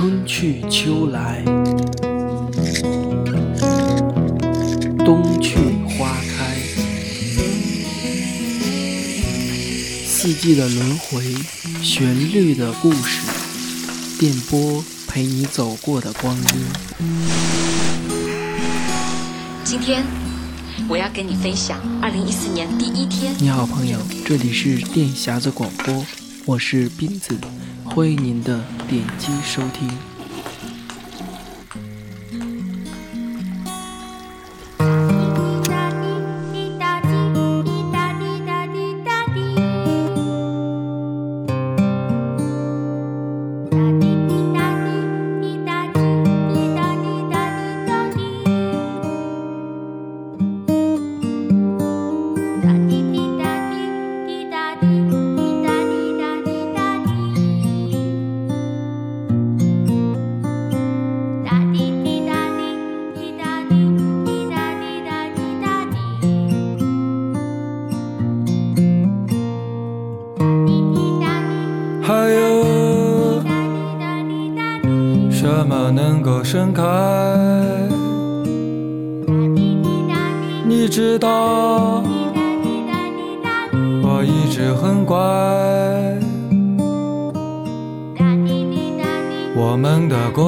春去秋来，冬去花开，四季的轮回，旋律的故事，电波陪你走过的光阴。今天我要跟你分享二零一四年第一天。你好，朋友，这里是电匣子广播，我是斌子，欢迎您的点击收听。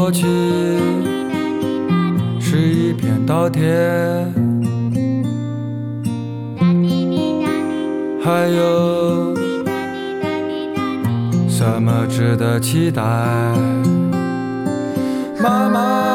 过去是一片稻田，还有。什么值得期待？妈妈，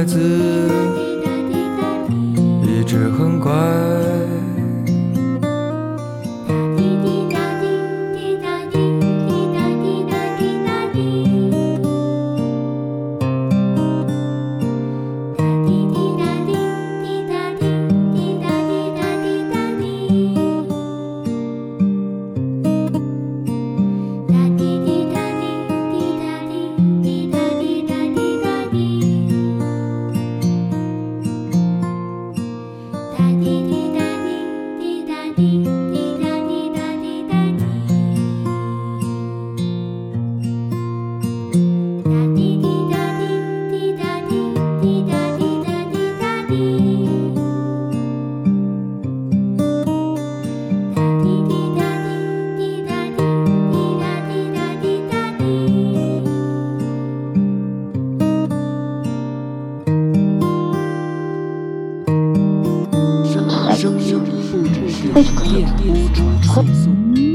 孩子一直很乖。azul.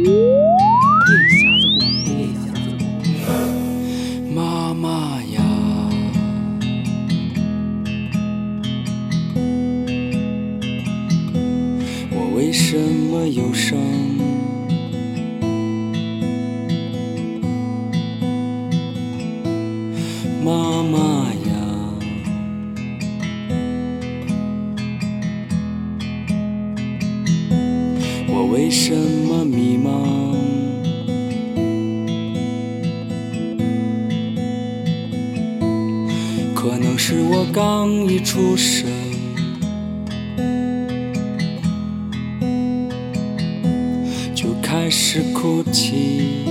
是哭泣。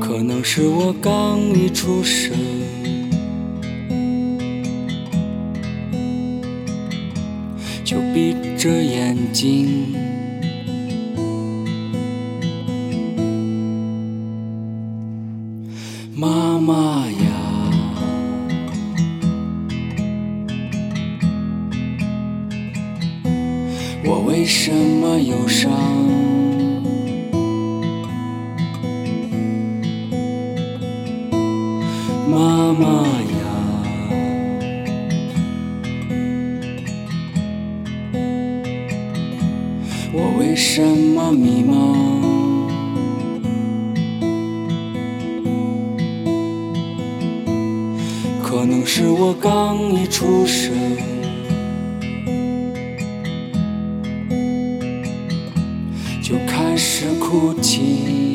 可能是我刚一出生，就闭着眼睛。我为什么迷茫？可能是我刚一出生，就开始哭泣。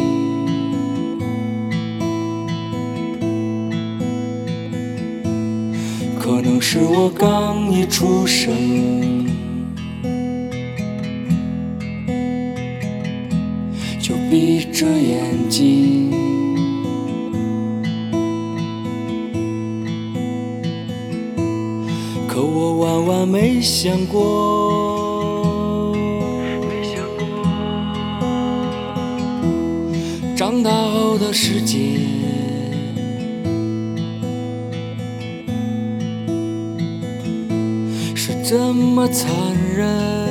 可能是我刚一出生，长大后的世界是这么残忍。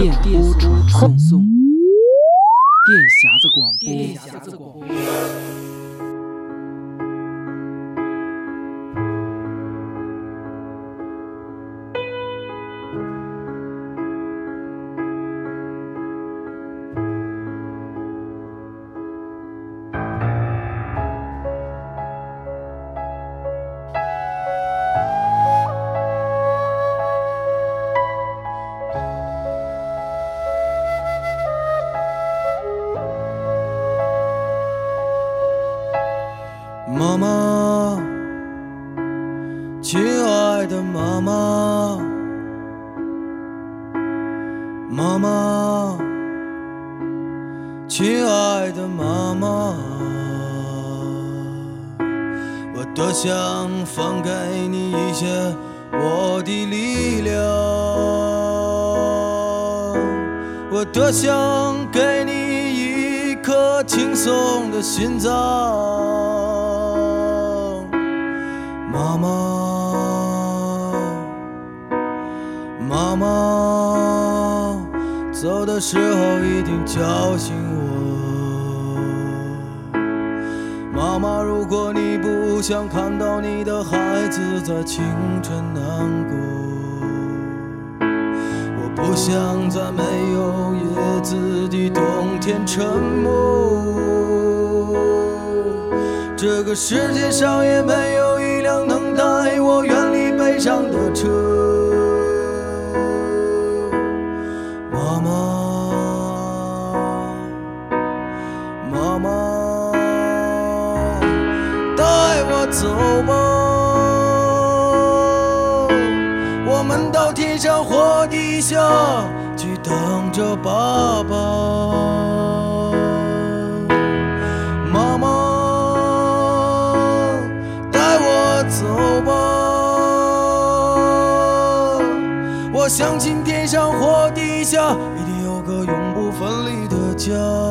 电波妈妈，妈妈，走的时候一定叫醒我。妈妈，如果你不想看到你的孩子在清晨难过，我不想在没有叶子的冬天沉默。这个世界上也没有带我远离悲伤的车。妈妈，妈妈，带我走吧，我们到天上或地下去等着爸爸。下一定有个永不分离的家。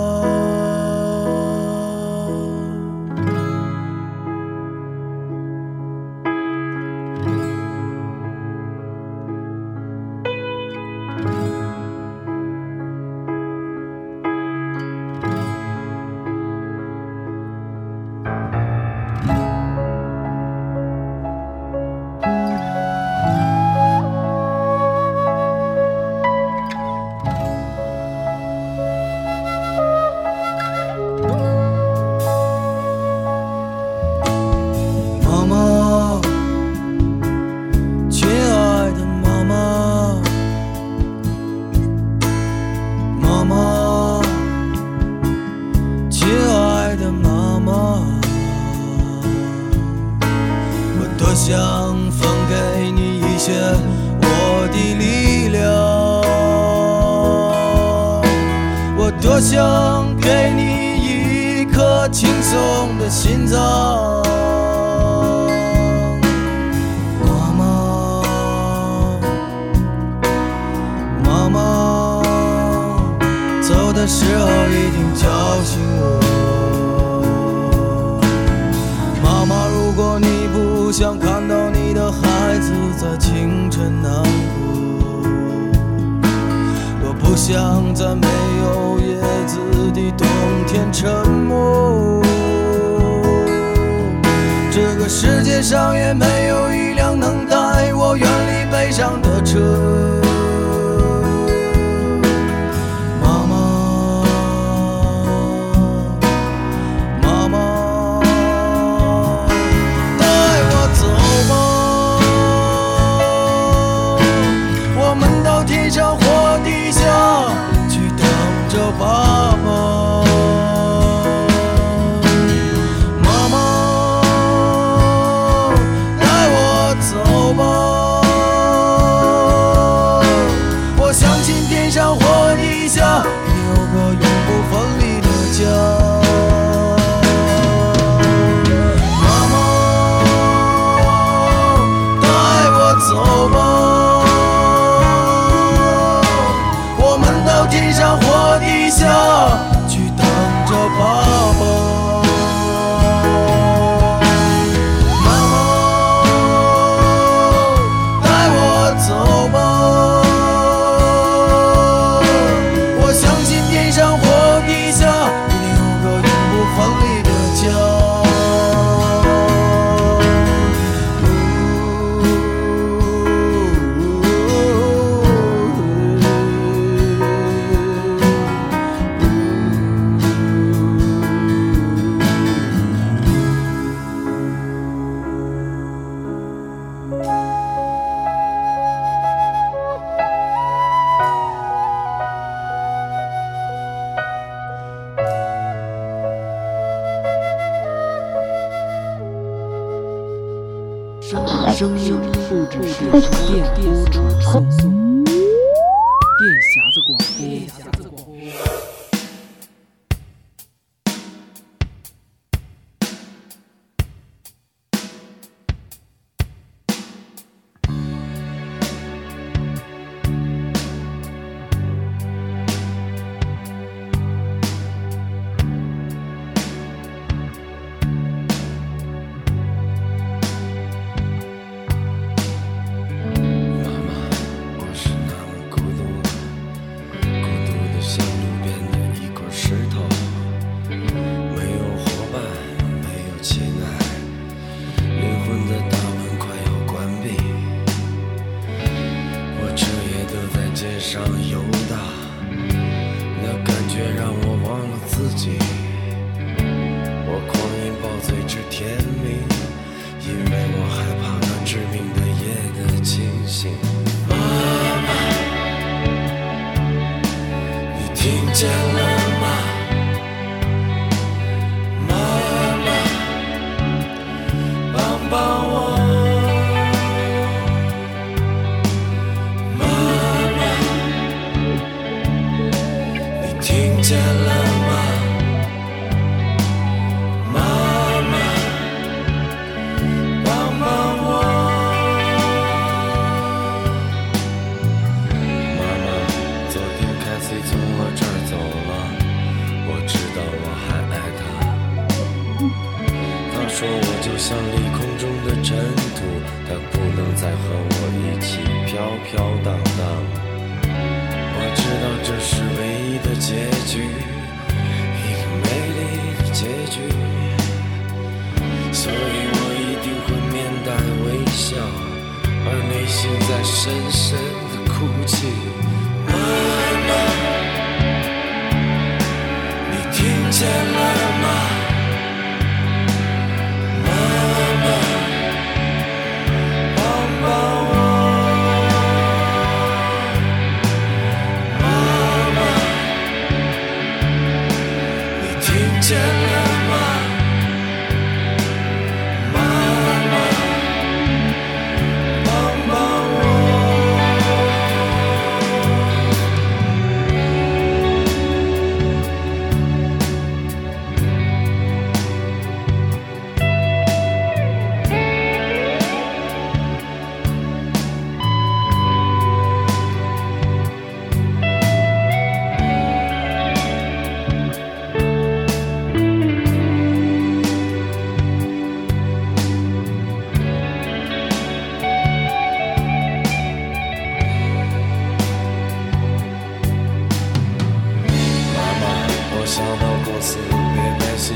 的时候一定叫醒我。妈妈，如果你不想看到你的孩子在清晨难过，我不想在没有叶子的冬天沉默。这个世界上也没有一辆能带我远离悲伤的车。上游荡，那感觉让我忘了自己，我狂饮暴醉至天明。因为我害怕那致命的夜的清醒。妈妈，你听见了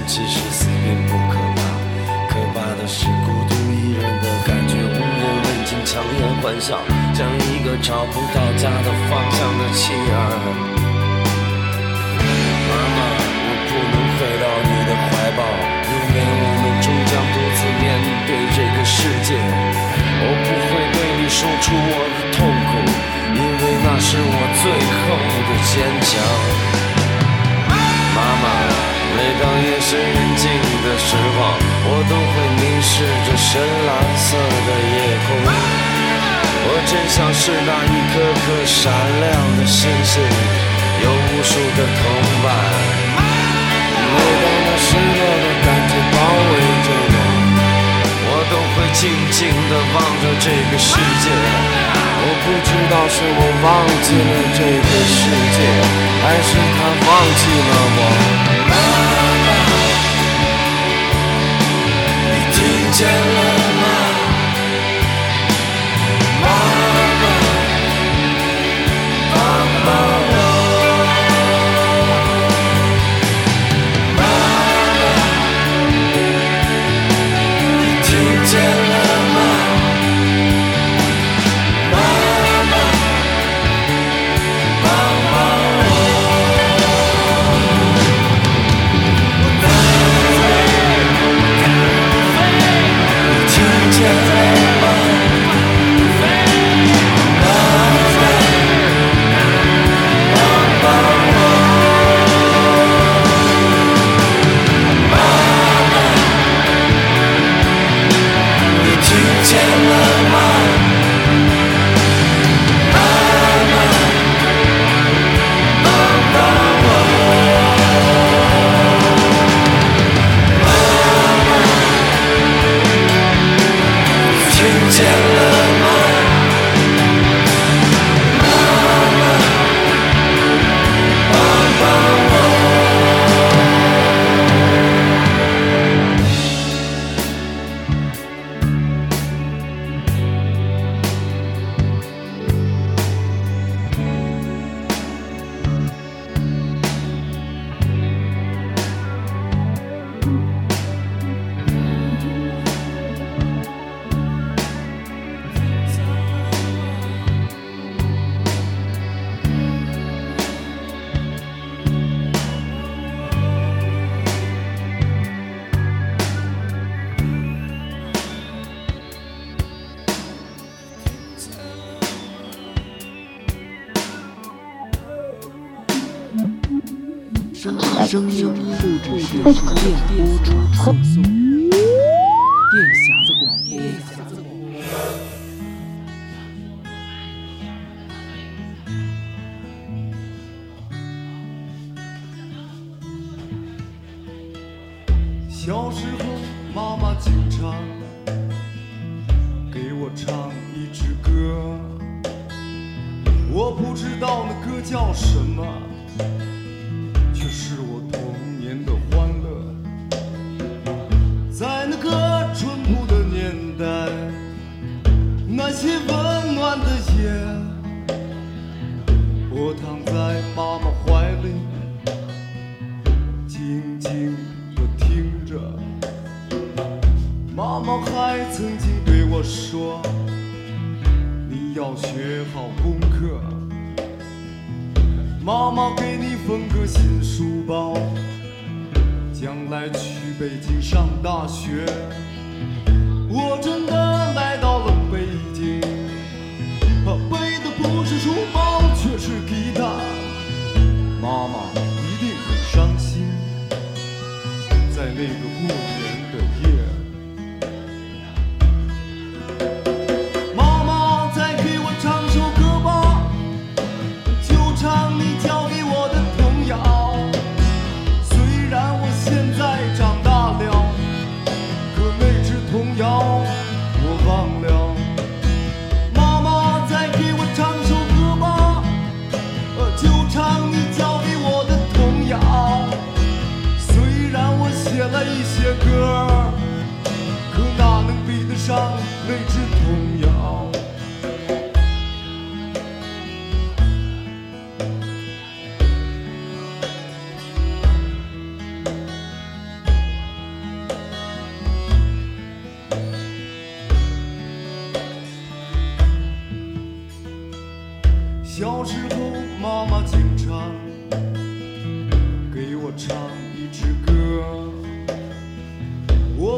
其实死并不可怕，可怕的是孤独一人的感觉，无人问津，强颜欢笑，像一个找不到家的方向的弃儿。妈妈，我不能回到你的怀抱，因为我们终将独自面对这个世界。我不会对你说出我的痛苦，因为那是我最后的坚强。妈妈，每当夜深人静的时候，我都会凝视着深蓝色的夜空。我真像是那一颗颗闪亮的星星，有无数个同伴。每当那失落的感觉包围着我，我都会静静地望着这个世界。我不知道是我忘记了这个世界，还是他忘记了我。妈妈，你听见了声声音不只是电波传送，电匣静静的听着妈妈还曾经对我说你要学好功课妈妈给你缝个新书包将来去北京上大学。我真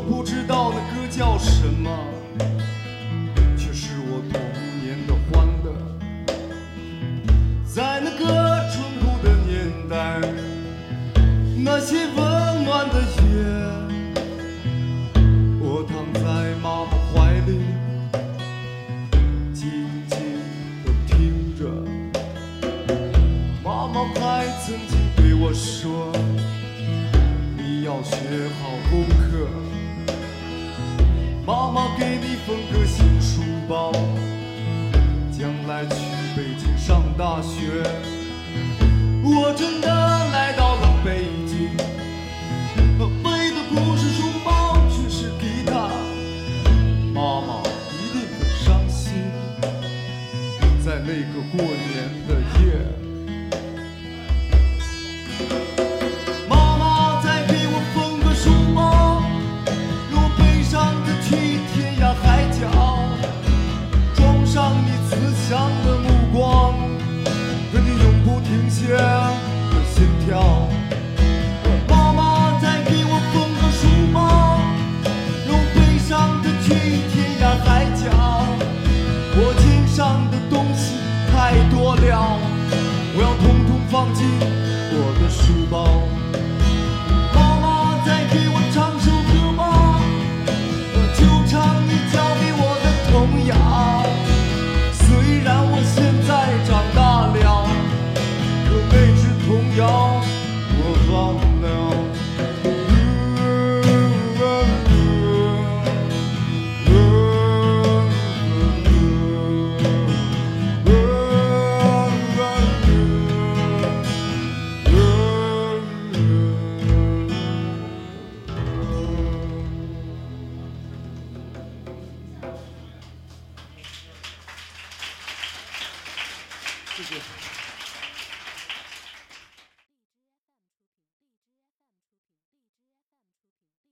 不知道那歌叫什么，却是我童年的欢乐。在那个淳朴的年代，那些温暖的夜，我躺在妈妈怀里。静静地听着。妈妈还曾经对我说：“你要学好功课。”妈妈给你缝个新书包，将来去北京上大学。我真的来到了北京，背的故事书